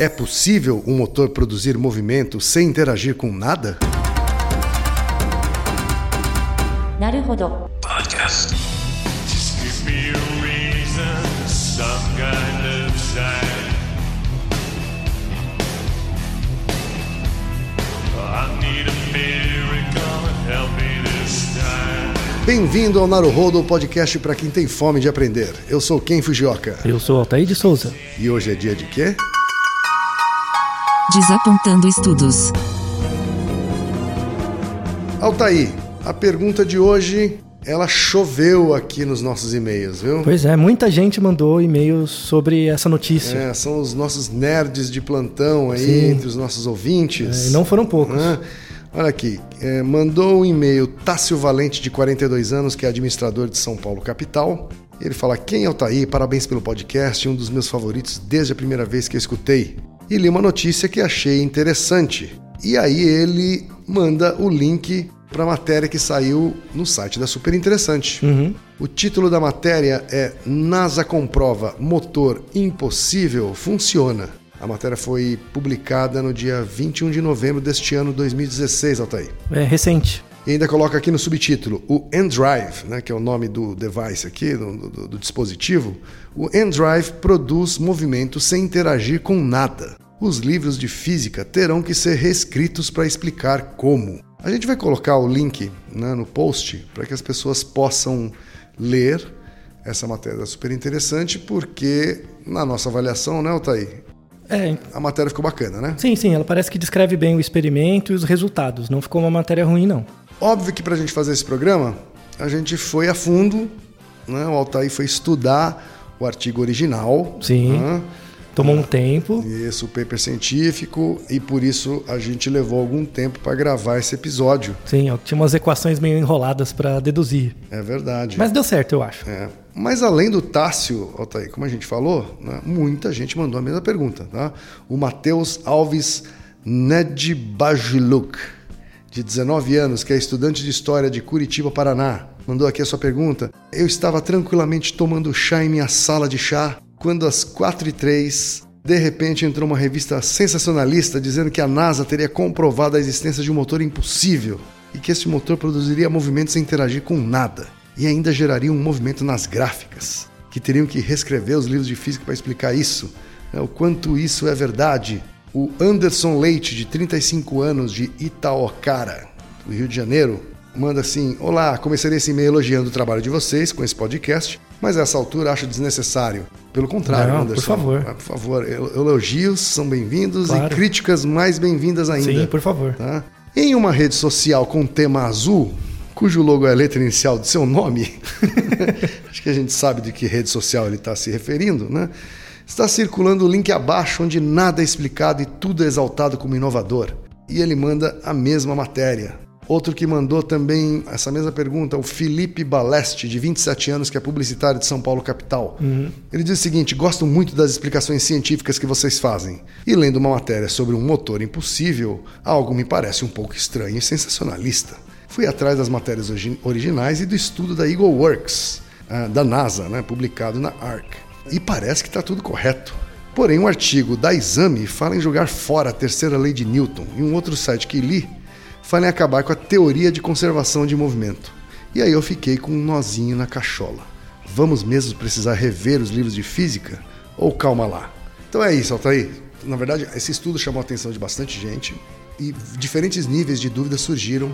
É possível um motor produzir movimento sem interagir com nada? Podcast. Bem-vindo ao Naruhodo, podcast para quem tem fome de aprender. Eu sou Ken Fujioka. Eu sou Altair de Souza. E hoje é dia de quê? Desapontando estudos. Altaí, a pergunta de hoje, ela choveu aqui nos nossos e-mails, viu? Pois é, muita gente mandou e-mails sobre essa notícia. É, são os nossos nerds de plantão aí, Sim. entre os nossos ouvintes. É, não foram poucos. né? Olha aqui, é, mandou um e-mail Tássio Valente, de 42 anos, que é administrador de São Paulo capital. Ele fala: Quem é o Taí? Parabéns pelo podcast, um dos meus favoritos desde a primeira vez que eu escutei. E li uma notícia que achei interessante. E aí ele manda o link para a matéria que saiu no site da Super Interessante. O título da matéria é NASA comprova motor impossível funciona. A matéria foi publicada no dia 21 de novembro deste ano 2016, Altair. É recente. E ainda coloca aqui no subtítulo o N-Drive, né, que é o nome do device aqui, do, do- do dispositivo. O N-Drive produz movimento sem interagir com nada. Os livros de física terão que ser reescritos para explicar como. A gente vai colocar o link né, no post para que as pessoas possam ler essa matéria super interessante, porque na nossa avaliação, né, Altair? É, A matéria ficou bacana, né? sim, sim, ela parece que descreve bem o experimento e os resultados. Não ficou uma matéria ruim, não. Óbvio que para a gente fazer esse programa, a gente foi a fundo, né? o Altair foi estudar o artigo original. Sim. né? Tomou um tempo. Isso, o paper científico, e por isso a gente levou algum tempo para gravar esse episódio. Sim, ó, tinha umas equações meio enroladas para deduzir. É verdade. Mas deu certo, eu acho. É. Mas além do Tássio, Altair, como a gente falou, né, muita gente mandou a mesma pergunta. Tá? O Matheus Alves Nedbajiluk, de 19 anos, que é estudante de História de Curitiba, Paraná, mandou aqui a sua pergunta. Eu estava tranquilamente tomando chá em minha sala de chá, quando às 4 e 3 de repente entrou uma revista sensacionalista dizendo que a NASA teria comprovado a existência de um motor impossível e que esse motor produziria movimento sem interagir com nada e ainda geraria um movimento nas gráficas, que teriam que reescrever os livros de física para explicar isso, né, o quanto isso é verdade. O Anderson Leite, de 35 anos, de Itaocara, do Rio de Janeiro, manda assim: Olá, começaria esse e-mail elogiando o trabalho de vocês com esse podcast, mas a essa altura acho desnecessário. Pelo contrário, Não, Anderson. por favor. Ah, Por favor, el- elogios são bem-vindos Claro. e críticas mais bem-vindas ainda. Sim, por favor. Tá? Em uma rede social com tema azul, cujo logo é a letra inicial do seu nome, acho que a gente sabe de que rede social ele está se referindo, né? Está circulando o link abaixo onde nada é explicado e tudo é exaltado como inovador. E ele manda a mesma matéria. Outro que mandou também essa mesma pergunta, o Felipe Baleste, de 27 anos, que é publicitário de São Paulo, capital. Ele diz o seguinte: gosto muito das explicações científicas que vocês fazem. E lendo uma matéria sobre um motor impossível, algo me parece um pouco estranho e sensacionalista. Fui atrás das matérias origi- originais e do estudo da Eagle Works, ah, da NASA, né, publicado na ARC. E parece que está tudo correto. Porém, um artigo da Exame fala em jogar fora a terceira lei de Newton e um outro site que li fala em acabar com a teoria de conservação de movimento. E aí eu fiquei com um nozinho na cachola. Vamos mesmo precisar rever os livros de física? Ou calma lá? Então é isso, Altair. Na verdade, esse estudo chamou a atenção de bastante gente e diferentes níveis de dúvidas surgiram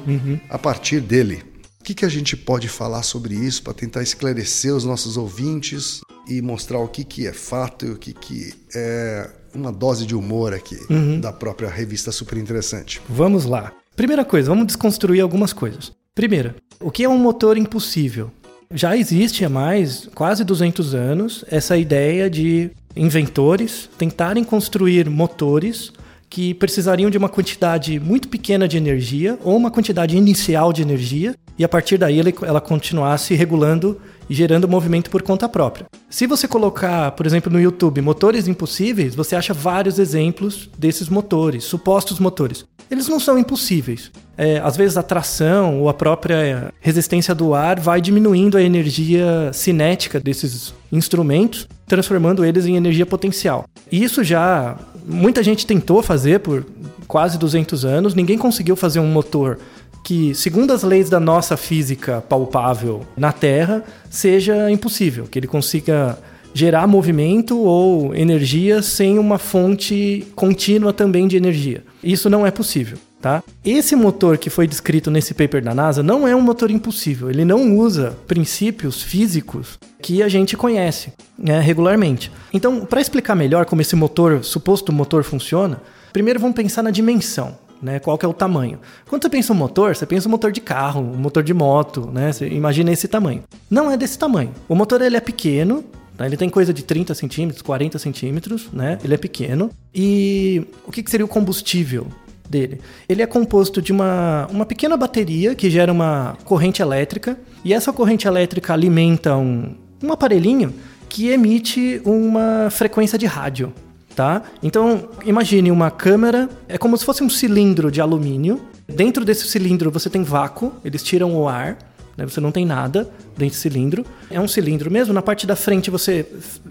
a partir dele. O que, que a gente pode falar sobre isso para tentar esclarecer os nossos ouvintes e mostrar o que, que é fato e o que, que é uma dose de humor aqui da própria revista super interessante? Vamos lá. Primeira coisa, vamos desconstruir algumas coisas. Primeira, o que é um motor impossível? Já existe há mais quase 200 anos essa ideia de inventores tentarem construir motores que precisariam de uma quantidade muito pequena de energia ou uma quantidade inicial de energia e a partir daí ela continuasse regulando e gerando movimento por conta própria. Se você colocar, por exemplo, no YouTube motores impossíveis, você acha vários exemplos desses motores, supostos motores. Eles não são impossíveis. É, às vezes a tração ou a própria resistência do ar vai diminuindo a energia cinética desses instrumentos, transformando eles em energia potencial. E isso já muita gente tentou fazer por quase 200 anos, ninguém conseguiu fazer um motor que, segundo as leis da nossa física palpável na Terra, seja impossível, que ele consiga gerar movimento ou energia sem uma fonte contínua também de energia. Isso não é possível. Tá? Esse motor que foi descrito nesse paper da NASA não é um motor impossível. Ele não usa princípios físicos que a gente conhece né, regularmente. Então, para explicar melhor como esse motor, suposto motor, funciona, primeiro vamos pensar na dimensão. Né, qual que é o tamanho? Quando você pensa um motor, você pensa um motor de carro, um motor de moto, né? Você imagina esse tamanho. Não é desse tamanho. O motor ele é pequeno, tá? ele tem coisa de 30 centímetros, 40 centímetros, né? Ele é pequeno. E o que, seria o combustível dele. Ele é composto de uma, uma pequena bateria que gera uma corrente elétrica, e essa corrente elétrica alimenta um, um aparelhinho que emite uma frequência de rádio. Tá? Então, imagine uma câmera, é como se fosse um cilindro de alumínio. Dentro desse cilindro você tem vácuo, eles tiram o ar, né? Você não tem nada dentro do cilindro. É um cilindro mesmo. Na parte da frente você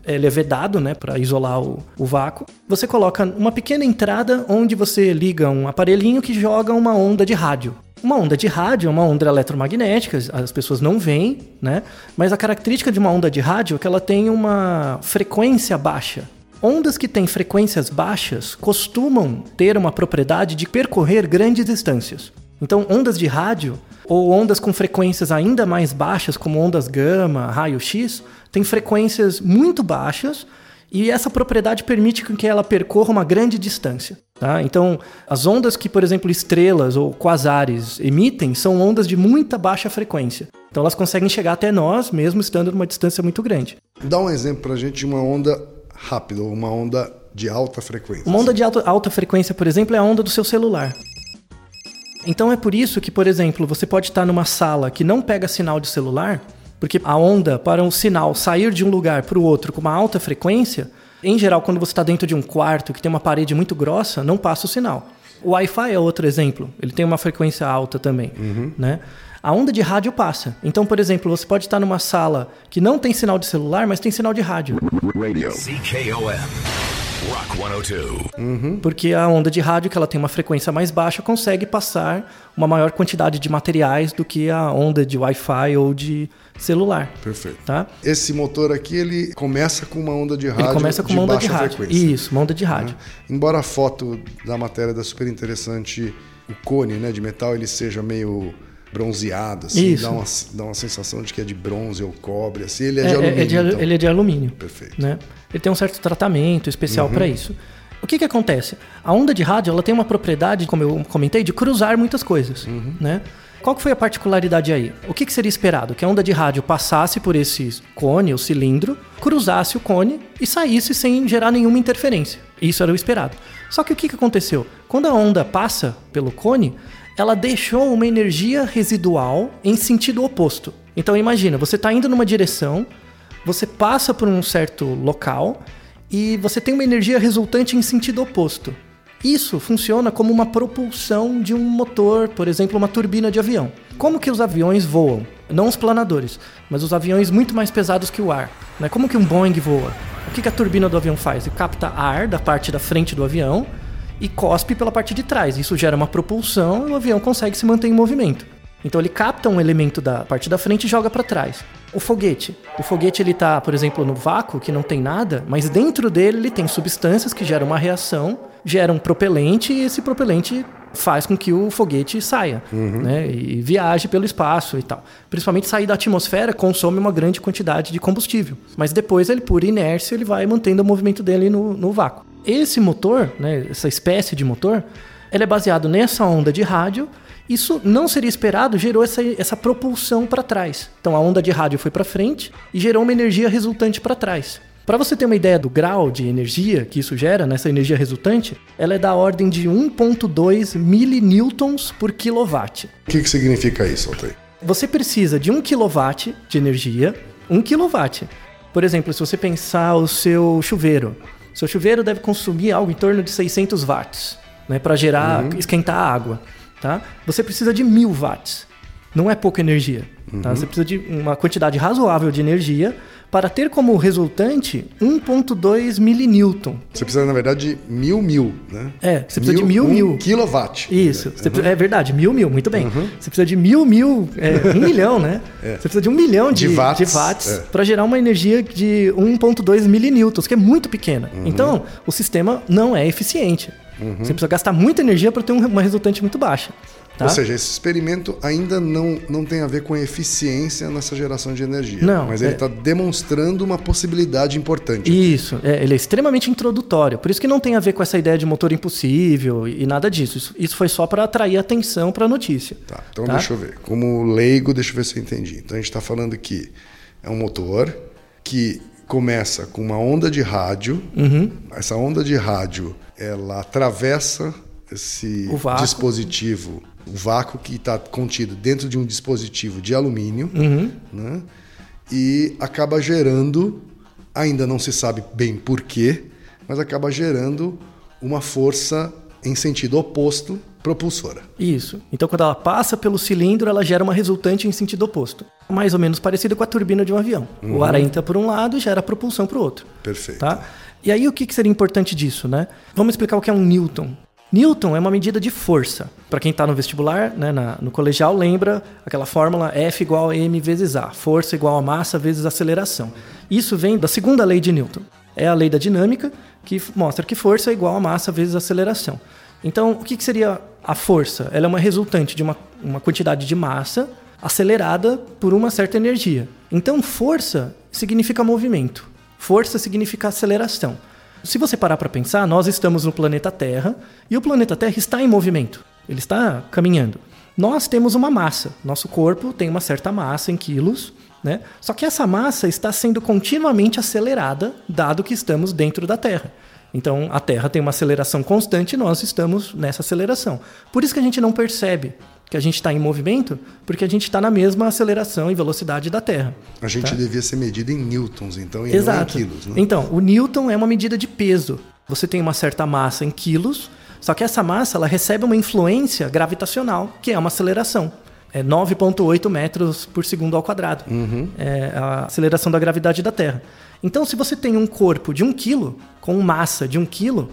ele é vedado, né, para isolar o, o vácuo. Você coloca uma pequena entrada onde você liga um aparelhinho que joga uma onda de rádio. Uma onda de rádio é uma onda eletromagnética, as pessoas não veem, né? Mas a característica de uma onda de rádio é que ela tem uma frequência baixa. Ondas que têm frequências baixas costumam ter uma propriedade de percorrer grandes distâncias. Então, ondas de rádio ou ondas com frequências ainda mais baixas, como ondas gama, raio-x, têm frequências muito baixas e essa propriedade permite que ela percorra uma grande distância. Tá? Então, as ondas que, por exemplo, estrelas ou quasares emitem são ondas de muita baixa frequência. Então, elas conseguem chegar até nós, mesmo estando numa distância muito grande. Dá um exemplo para a gente de uma onda rápida, ou uma onda de alta frequência. Uma onda de alta, alta frequência, por exemplo, é a onda do seu celular. Então é por isso que, por exemplo, você pode estar numa sala que não pega sinal de celular, porque a onda para um sinal sair de um lugar para o outro com uma alta frequência, em geral, quando você está dentro de um quarto que tem uma parede muito grossa, não passa o sinal. O Wi-Fi é outro exemplo. Ele tem uma frequência alta também, Uhum. né? A onda de rádio passa. Então, por exemplo, você pode estar numa sala que não tem sinal de celular, mas tem sinal de rádio. CKOM. Rock 102. Porque a onda de rádio, que ela tem uma frequência mais baixa, consegue passar uma maior quantidade de materiais do que a onda de Wi-Fi ou de celular. Perfeito. Tá? Esse motor aqui, ele começa com uma onda de rádio Ele começa com uma onda de baixa rádio. frequência. Isso, uma onda de rádio. Embora a foto da matéria da super interessante, o cone né, de metal ele seja meio bronzeado, assim, Isso. dá uma, dá uma sensação de que é de bronze ou cobre, assim, ele é, É, de é- alumínio. é de, então. Ele é de alumínio. Perfeito. Né? Ele tem um certo tratamento especial Uhum. para isso. O que, que acontece? A onda de rádio ela tem uma propriedade, como eu comentei, de cruzar muitas coisas. Uhum. Né? Qual que foi a particularidade aí? O que, que seria esperado? Que a onda de rádio passasse por esse cone, o cilindro, cruzasse o cone e saísse sem gerar nenhuma interferência. Isso era o esperado. Só que o que, que aconteceu? Quando a onda passa pelo cone, ela deixou uma energia residual em sentido oposto. Então imagina, você está indo numa direção, você passa por um certo local e você tem uma energia resultante em sentido oposto. Isso funciona como uma propulsão de um motor, por exemplo, uma turbina de avião. Como que os aviões voam? Não os planadores, mas os aviões muito mais pesados que o ar. Né? Como que um Boeing voa? O que, que a turbina do avião faz? Ele capta ar da parte da frente do avião e cospe pela parte de trás. Isso gera uma propulsão e o avião consegue se manter em movimento. Então ele capta um elemento da parte da frente e joga para trás. O foguete. O foguete ele tá, por exemplo, no vácuo, que não tem nada, mas dentro dele ele tem substâncias que geram uma reação, geram um propelente e esse propelente faz com que o foguete saia, né, e viaje pelo espaço e tal. Principalmente sair da atmosfera consome uma grande quantidade de combustível, mas depois ele por inércia ele vai mantendo o movimento dele no, no vácuo. Esse motor, né, essa espécie de motor, ele é baseado nessa onda de rádio isso não seria esperado, gerou essa, essa propulsão para trás. Então a onda de rádio foi para frente e gerou uma energia resultante para trás. Para você ter uma ideia do grau de energia que isso gera, nessa energia resultante, ela é da ordem de 1.2 milinewtons por quilowatt. O que, que significa isso, Altair? Você precisa de 1 kW de energia, 1 kW. Por exemplo, se você pensar o seu chuveiro, seu chuveiro deve consumir algo em torno de 600 watts, né, para gerar, esquentar a água, tá? Você precisa de 1000 watts. Não é pouca energia. Tá? Você precisa de uma quantidade razoável de energia para ter como resultante 1,2 milinewton. Você precisa, na verdade, de mil mil, né? É, você precisa de mil um mil. quilowatt. Isso, precisa- é verdade, mil mil, muito bem. Uhum. Você precisa de mil mil, é, um milhão, né? Você precisa de um milhão de, De watts, watts é. para gerar uma energia de 1,2 milinewtons, que é muito pequena. Uhum. Então, o sistema não é eficiente. Você precisa gastar muita energia para ter um- uma resultante muito baixa. Tá? Ou seja, esse experimento ainda não, não tem a ver com eficiência nessa geração de energia. Não, Mas ele é- está demonstrando uma possibilidade importante. Isso, é, ele é extremamente introdutório. Por isso que não tem a ver com essa ideia de motor impossível e, e nada disso. Isso, isso foi só para atrair atenção para a notícia. Tá, então Tá? deixa eu ver. Como leigo, deixa eu ver se eu entendi. Então a gente está falando que é um motor que começa com uma onda de rádio. Uhum. Essa onda de rádio, ela atravessa esse dispositivo, o vácuo que está contido dentro de um dispositivo de alumínio, Uhum. né? e acaba gerando, ainda não se sabe bem porquê, mas acaba gerando uma força em sentido oposto propulsora. Isso. Então, quando ela passa pelo cilindro, ela gera uma resultante em sentido oposto. Mais ou menos parecido com a turbina de um avião. O ar entra por um lado e gera propulsão para o outro. Perfeito. Tá? E aí, o que que seria importante disso, né? Vamos explicar o que é um Newton. Newton é uma medida de força. Para quem está no vestibular, né, na- no colegial, lembra aquela fórmula F igual a m vezes A. Força igual a massa vezes aceleração. Isso vem da segunda lei de Newton. É a lei da dinâmica, que mostra que força é igual a massa vezes aceleração. Então, o que, que seria a força? Ela é uma resultante de uma, uma quantidade de massa acelerada por uma certa energia. Então, força significa movimento. Força significa aceleração. Se você parar para pensar, nós estamos no planeta Terra e o planeta Terra está em movimento. Ele está caminhando. Nós temos uma massa. Nosso corpo tem uma certa massa em quilos, né? Só que essa massa está sendo continuamente acelerada, dado que estamos dentro da Terra. Então, a Terra tem uma aceleração constante e nós estamos nessa aceleração. Por isso que a gente não percebe que a gente está em movimento, porque a gente está na mesma aceleração e velocidade da Terra. A gente Tá. devia ser medido em newtons, então, e Exato. não em quilos. Né? Então, o Newton é uma medida de peso. Você tem uma certa massa em quilos, só que essa massa ela recebe uma influência gravitacional, que é uma aceleração. É 9,8 metros por segundo ao quadrado. É a aceleração da gravidade da Terra. Então, se você tem um corpo de um quilo, com massa de um quilo,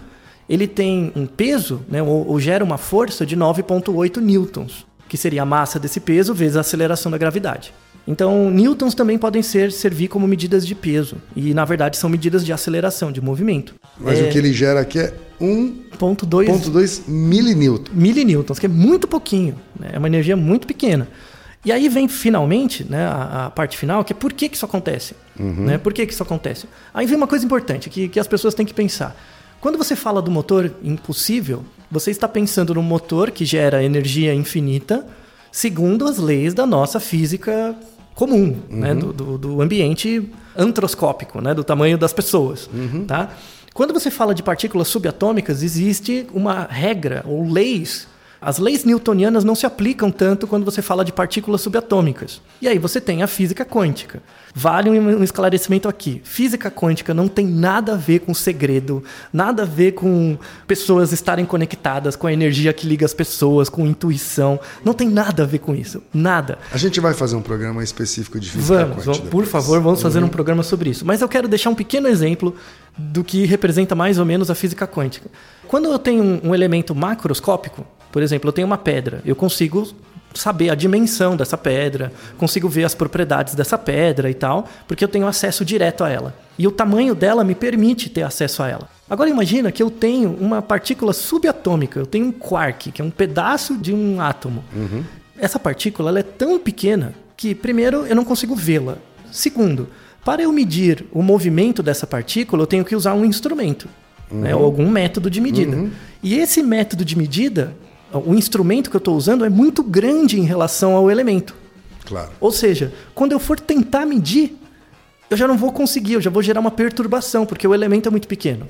ele tem um peso, né, ou, ou gera uma força de 9,8 newtons, que seria a massa desse peso vezes a aceleração da gravidade. Então, newtons também podem ser servir como medidas de peso, e na verdade são medidas de aceleração, de movimento. Mas o que ele gera aqui é 1,2 1,2 milinewton. milinewtons, que é muito pouquinho, né? é uma energia muito pequena. E aí vem finalmente né, a, a parte final, que é por que, que isso acontece. Né? Por que, que isso acontece? Aí vem uma coisa importante que, que as pessoas têm que pensar. Quando você fala do motor impossível, você está pensando num motor que gera energia infinita, segundo as leis da nossa física comum, né? do, do, do ambiente antroscópico, né? do tamanho das pessoas. Tá? Quando você fala de partículas subatômicas, existe uma regra ou leis. As leis newtonianas não se aplicam tanto quando você fala de partículas subatômicas. E aí você tem a física quântica. Vale um esclarecimento aqui. Física quântica não tem nada a ver com segredo, nada a ver com pessoas estarem conectadas, com a energia que liga as pessoas, com intuição. Não tem nada a ver com isso. Nada. A gente vai fazer um programa específico de física Vamos, quântica vamos, por favor, vamos fazer um programa sobre isso. Mas eu quero deixar um pequeno exemplo do que representa mais ou menos a física quântica. Quando eu tenho um elemento macroscópico, por exemplo, eu tenho uma pedra, eu consigo saber a dimensão dessa pedra, consigo ver as propriedades dessa pedra e tal, porque eu tenho acesso direto a ela. E o tamanho dela me permite ter acesso a ela. Agora imagina que eu tenho uma partícula subatômica, eu tenho um quark, que é um pedaço de um átomo. Essa partícula ela é tão pequena que, primeiro, eu não consigo vê-la. Segundo, para eu medir o movimento dessa partícula, eu tenho que usar um instrumento, né, ou algum método de medida. E esse método de medida, o instrumento que eu estou usando é muito grande em relação ao elemento. Claro. Ou seja, quando eu for tentar medir, eu já não vou conseguir, eu já vou gerar uma perturbação, porque o elemento é muito pequeno.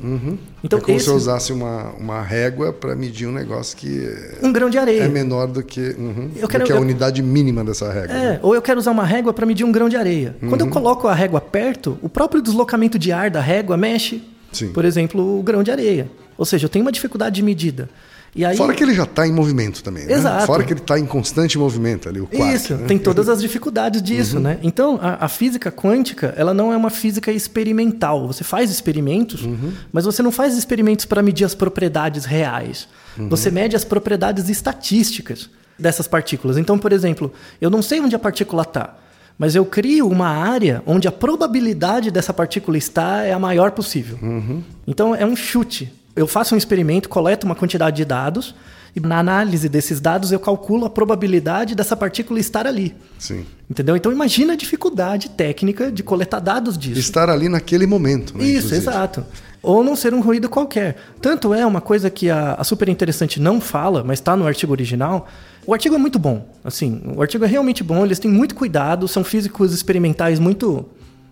Então, é como esse, se eu usasse uma, uma régua para medir um negócio que um grão de areia. é menor do que, uhum, Eu quero- do que a eu- unidade mínima dessa régua. É, né? ou eu quero usar uma régua para medir um grão de areia. Quando Uhum. eu coloco a régua perto, o próprio deslocamento de ar da régua mexe, Sim. por exemplo, o grão de areia. Ou seja, eu tenho uma dificuldade de medida. E aí, Fora que ele já está em movimento também, né? Exato. Fora que ele está em constante movimento ali, o quark. Isso, né? tem todas as dificuldades disso, Uhum. né? Então, a, a física quântica, ela não é uma física experimental. Você faz experimentos, Uhum. mas você não faz experimentos para medir as propriedades reais. Uhum. Você mede as propriedades estatísticas dessas partículas. Então, por exemplo, eu não sei onde a partícula está, mas eu crio uma área onde a probabilidade dessa partícula estar é a maior possível. Uhum. Então, é um chute. Eu faço um experimento, coleto uma quantidade de dados, e na análise desses dados eu calculo a probabilidade dessa partícula estar ali. Sim. Entendeu? Então imagina a dificuldade técnica de coletar dados disso. Estar ali naquele momento, né? Isso, inclusive. exato. Ou não ser um ruído qualquer. Tanto é uma coisa que a, a Super Interessante não fala, mas está no artigo original. O artigo é muito bom. Assim, o artigo é realmente bom, eles têm muito cuidado, são físicos experimentais muito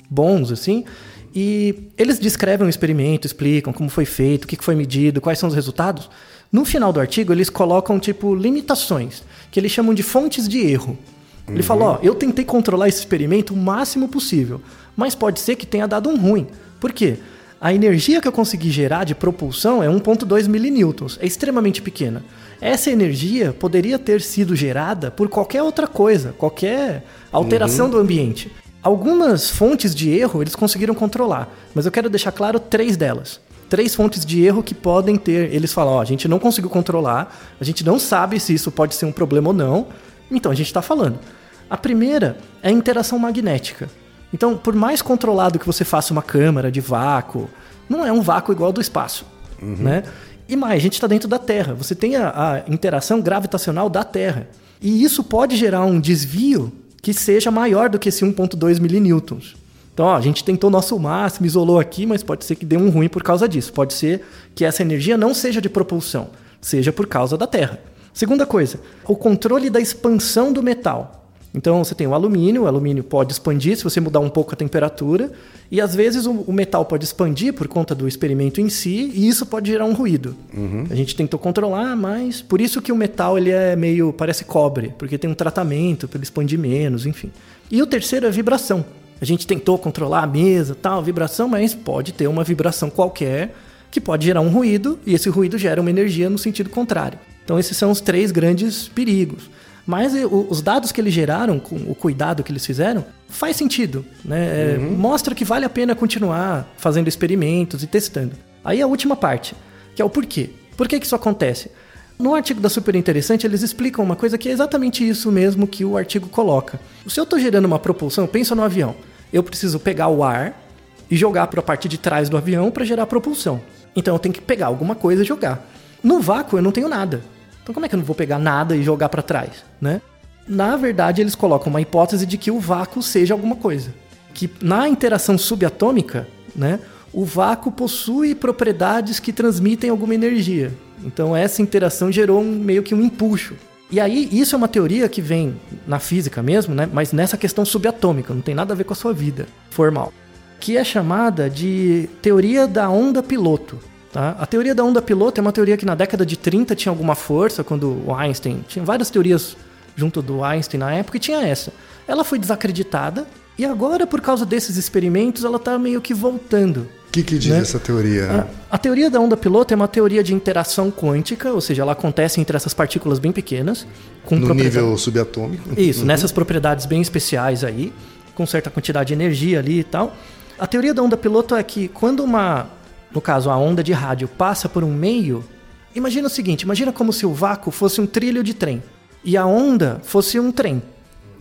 bons, assim. E eles descrevem o experimento, explicam como foi feito, o que foi medido, quais são os resultados. No final do artigo, eles colocam, tipo, limitações, que eles chamam de fontes de erro. Ele fala, ó, eu tentei controlar esse experimento o máximo possível, mas pode ser que tenha dado um ruim. Por quê? A energia que eu consegui gerar de propulsão é 1.2 milinewtons, é extremamente pequena. Essa energia poderia ter sido gerada por qualquer outra coisa, qualquer alteração do ambiente. Algumas fontes de erro eles conseguiram controlar, mas eu quero deixar claro três delas. Três fontes de erro que podem ter. Eles falam: ó, a gente não conseguiu controlar, a gente não sabe se isso pode ser um problema ou não, então a gente está falando. A primeira é a interação magnética. Então, por mais controlado que você faça uma câmara de vácuo, não é um vácuo igual ao do espaço, né? E mais, a gente está dentro da Terra. Você tem a, a interação gravitacional da Terra. E isso pode gerar um desvio que seja maior do que esse 1.2 milinewtons. Então, ó, a gente tentou o nosso máximo, isolou aqui, mas pode ser que dê um ruim por causa disso. Pode ser que essa energia não seja de propulsão, seja por causa da Terra. Segunda coisa, o controle da expansão do metal. Então você tem o alumínio, o alumínio pode expandir se você mudar um pouco a temperatura, e às vezes o, o metal pode expandir por conta do experimento em si, e isso pode gerar um ruído. A gente tentou controlar, mas por isso que o metal ele é meio parece cobre, porque tem um tratamento para ele expandir menos, enfim. E o terceiro é vibração. A gente tentou controlar a mesa, tal, vibração, mas pode ter uma vibração qualquer que pode gerar um ruído, e esse ruído gera uma energia no sentido contrário. Então esses são os três grandes perigos. Mas os dados que eles geraram, com o cuidado que eles fizeram, faz sentido. Né? É, Mostra que vale a pena continuar fazendo experimentos e testando. Aí a última parte, que é o porquê. Por que, que isso acontece? No artigo da Super Interessante, eles explicam uma coisa que é exatamente isso mesmo que o artigo coloca. Se eu estou gerando uma propulsão, pensa no avião. Eu preciso pegar o ar e jogar para a parte de trás do avião para gerar propulsão. Então eu tenho que pegar alguma coisa e jogar. No vácuo eu não tenho nada. Então como é que eu não vou pegar nada e jogar para trás, né? Na verdade, eles colocam uma hipótese de que o vácuo seja alguma coisa. Que na interação subatômica, né, o vácuo possui propriedades que transmitem alguma energia. Então essa interação gerou um, meio que um empuxo. E aí, isso é uma teoria que vem na física mesmo, né? mas nessa questão subatômica, não tem nada a ver com a sua vida formal. Que é chamada de teoria da onda piloto. Tá? A teoria da onda piloto é uma teoria que na década de 30 tinha alguma força, quando o Einstein. Tinha várias teorias junto do Einstein na época, e tinha essa. Ela foi desacreditada, e agora, por causa desses experimentos, ela está meio que voltando. O que, que diz Né? essa teoria? A, a teoria da onda piloto é uma teoria de interação quântica, ou seja, ela acontece entre essas partículas bem pequenas, com no nível subatômico? Isso, nessas propriedades bem especiais aí, com certa quantidade de energia ali e tal. A teoria da onda piloto é que quando uma, no caso a onda de rádio, passa por um meio, imagina o seguinte, imagina como se o vácuo fosse um trilho de trem e a onda fosse um trem.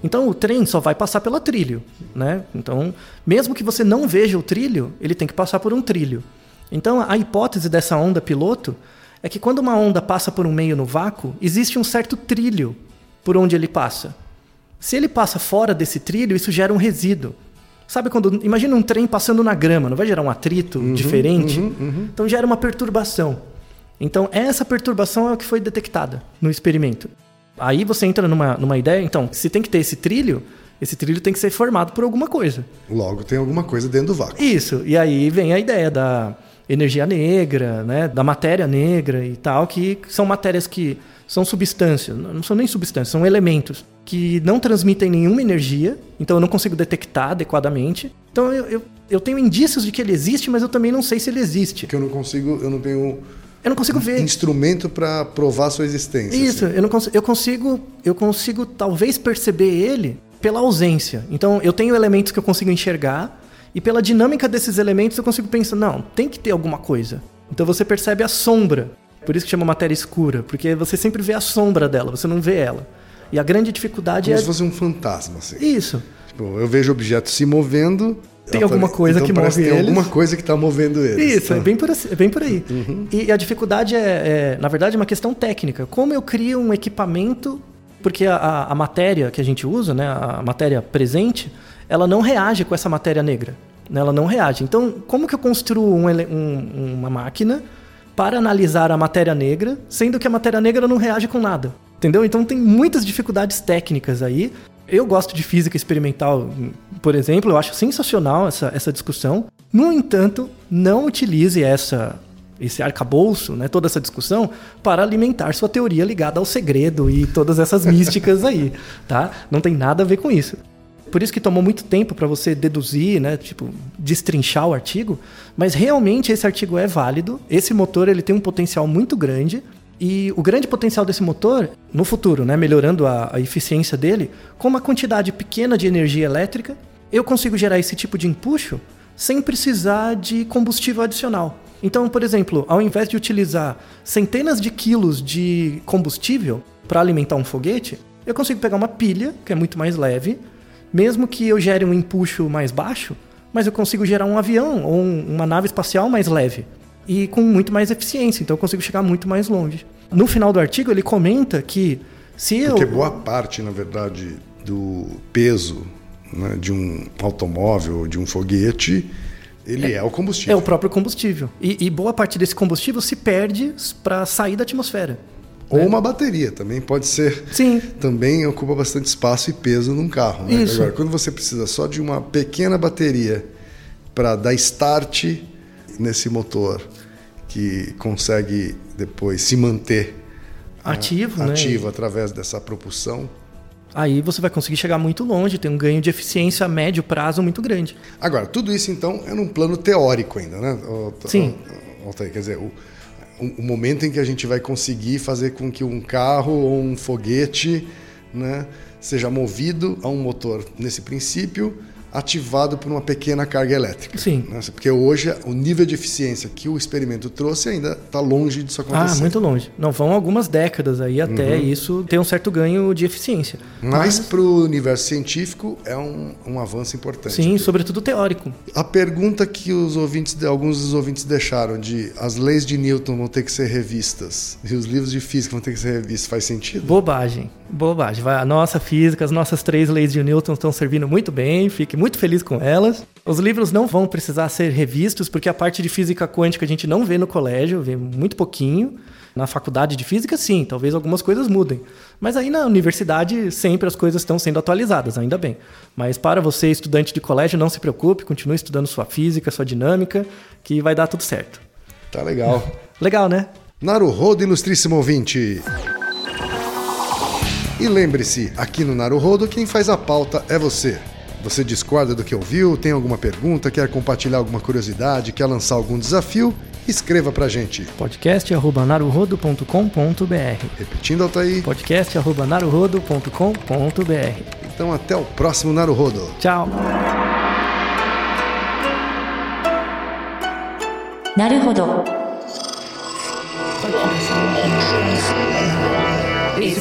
Então o trem só vai passar pela trilho, né? Então, mesmo que você não veja o trilho, ele tem que passar por um trilho. Então a hipótese dessa onda piloto é que quando uma onda passa por um meio no vácuo, existe um certo trilho por onde ele passa. Se ele passa fora desse trilho, isso gera um resíduo. Sabe quando. Imagina um trem passando na grama, não vai gerar um atrito diferente? Então gera uma perturbação. Então essa perturbação é o que foi detectada no experimento. Aí você entra numa, numa ideia, então, se tem que ter esse trilho, esse trilho tem que ser formado por alguma coisa. Logo tem alguma coisa dentro do vácuo. Isso, e aí vem a ideia da energia negra, né, da matéria negra e tal, que são matérias que são substâncias, não são nem substâncias, são elementos que não transmitem nenhuma energia, então eu não consigo detectar adequadamente. Então eu, eu, eu tenho indícios de que ele existe, mas eu também não sei se ele existe. Que eu não consigo, eu não tenho Eu não consigo ver. Instrumento para provar sua existência. Isso, assim. eu, não cons eu consigo, eu consigo talvez perceber ele pela ausência. Então eu tenho elementos que eu consigo enxergar e pela dinâmica desses elementos eu consigo pensar, não, tem que ter alguma coisa. Então você percebe a sombra. Por isso que chama matéria escura, porque você sempre vê a sombra dela, você não vê ela. E a grande dificuldade Como é se fosse um fantasma, assim. isso. Tipo, eu vejo objetos se movendo. Tem alguma coisa então que move tem eles. alguma coisa que está movendo eles. Isso, é bem por, assim- é bem por aí. E a dificuldade é, é, na verdade, uma questão técnica. Como eu crio um equipamento, porque a, a- a matéria que a gente usa, né, a matéria presente, ela não reage com essa matéria negra. né, Ela não reage. Então, como que eu construo um um- uma máquina para analisar a matéria negra, sendo que a matéria negra não reage com nada? Entendeu? Então tem muitas dificuldades técnicas aí. Eu gosto de física experimental, por exemplo, eu acho sensacional essa, essa discussão. No entanto, não utilize essa esse arcabouço, né, toda essa discussão, para alimentar sua teoria ligada ao segredo e todas essas místicas aí, tá? Não tem nada a ver com isso. Por isso que tomou muito tempo para você deduzir, né, tipo, destrinchar o artigo, mas realmente esse artigo é válido. Esse motor ele tem um potencial muito grande e o grande potencial desse motor no futuro, né, melhorando a, a eficiência dele, com uma quantidade pequena de energia elétrica, eu consigo gerar esse tipo de empuxo sem precisar de combustível adicional. Então, por exemplo, ao invés de utilizar centenas de quilos de combustível para alimentar um foguete, eu consigo pegar uma pilha, que é muito mais leve, mesmo que eu gere um empuxo mais baixo, mas eu consigo gerar um avião ou um- uma nave espacial mais leve e com muito mais eficiência, então eu consigo chegar muito mais longe. No final do artigo, ele comenta que se eu. Porque boa parte, na verdade, do peso né, de um automóvel, de um foguete, ele é, o É combustível. o próprio combustível. E, e boa parte desse combustível se perde para sair da atmosfera. Ou uma bateria, também pode ser. Sim. Também ocupa bastante espaço e peso num carro. Né? Isso. Agora, quando você precisa só de uma pequena bateria para dar start nesse motor que consegue depois se manter Ativo, né? ativo através dessa propulsão. Aí você vai conseguir chegar muito longe, tem um ganho de eficiência a médio prazo muito grande. Agora, tudo isso então é num plano teórico ainda, né? Sim. Altair? Quer dizer, o, o, momento em que a gente vai conseguir fazer com que um carro ou um foguete né, seja movido a um motor, nesse princípio, ativado por uma pequena carga elétrica. Sim. né? Porque hoje o nível de eficiência que o experimento trouxe ainda está longe disso acontecer. Ah, muito longe. Não, vão algumas décadas aí até Uhum. isso ter um certo ganho de eficiência. Mas para o universo científico é um, um avanço importante. Sim, sobretudo teórico. A pergunta que os ouvintes, alguns dos ouvintes deixaram de as leis de Newton vão ter que ser revistas e os livros de física vão ter que ser revistos, faz sentido? Bobagem. Bobagem. Vai, a nossa física, as nossas três leis de Newton estão servindo muito bem, fique muito feliz com elas. Os livros não vão precisar ser revistos, porque a parte de física quântica a gente não vê no colégio, vê muito pouquinho. Na faculdade de física, sim, talvez algumas coisas mudem. Mas aí na universidade sempre as coisas estão sendo atualizadas, ainda bem. Mas para você, estudante de colégio, não se preocupe, continue estudando sua física, sua dinâmica, que vai dar tudo certo. Tá legal. Legal, né? Naruhodo, ilustríssimo ouvinte. E lembre-se, aqui no Naruhodo, quem faz a pauta é você. Você discorda do que ouviu, tem alguma pergunta, quer compartilhar alguma curiosidade, quer lançar algum desafio? Escreva pra gente. podcast.naruhodo.com.br Repetindo, Altair. podcast.naruhodo.com.br Então até o próximo Naruhodo. Tchau! なるほど。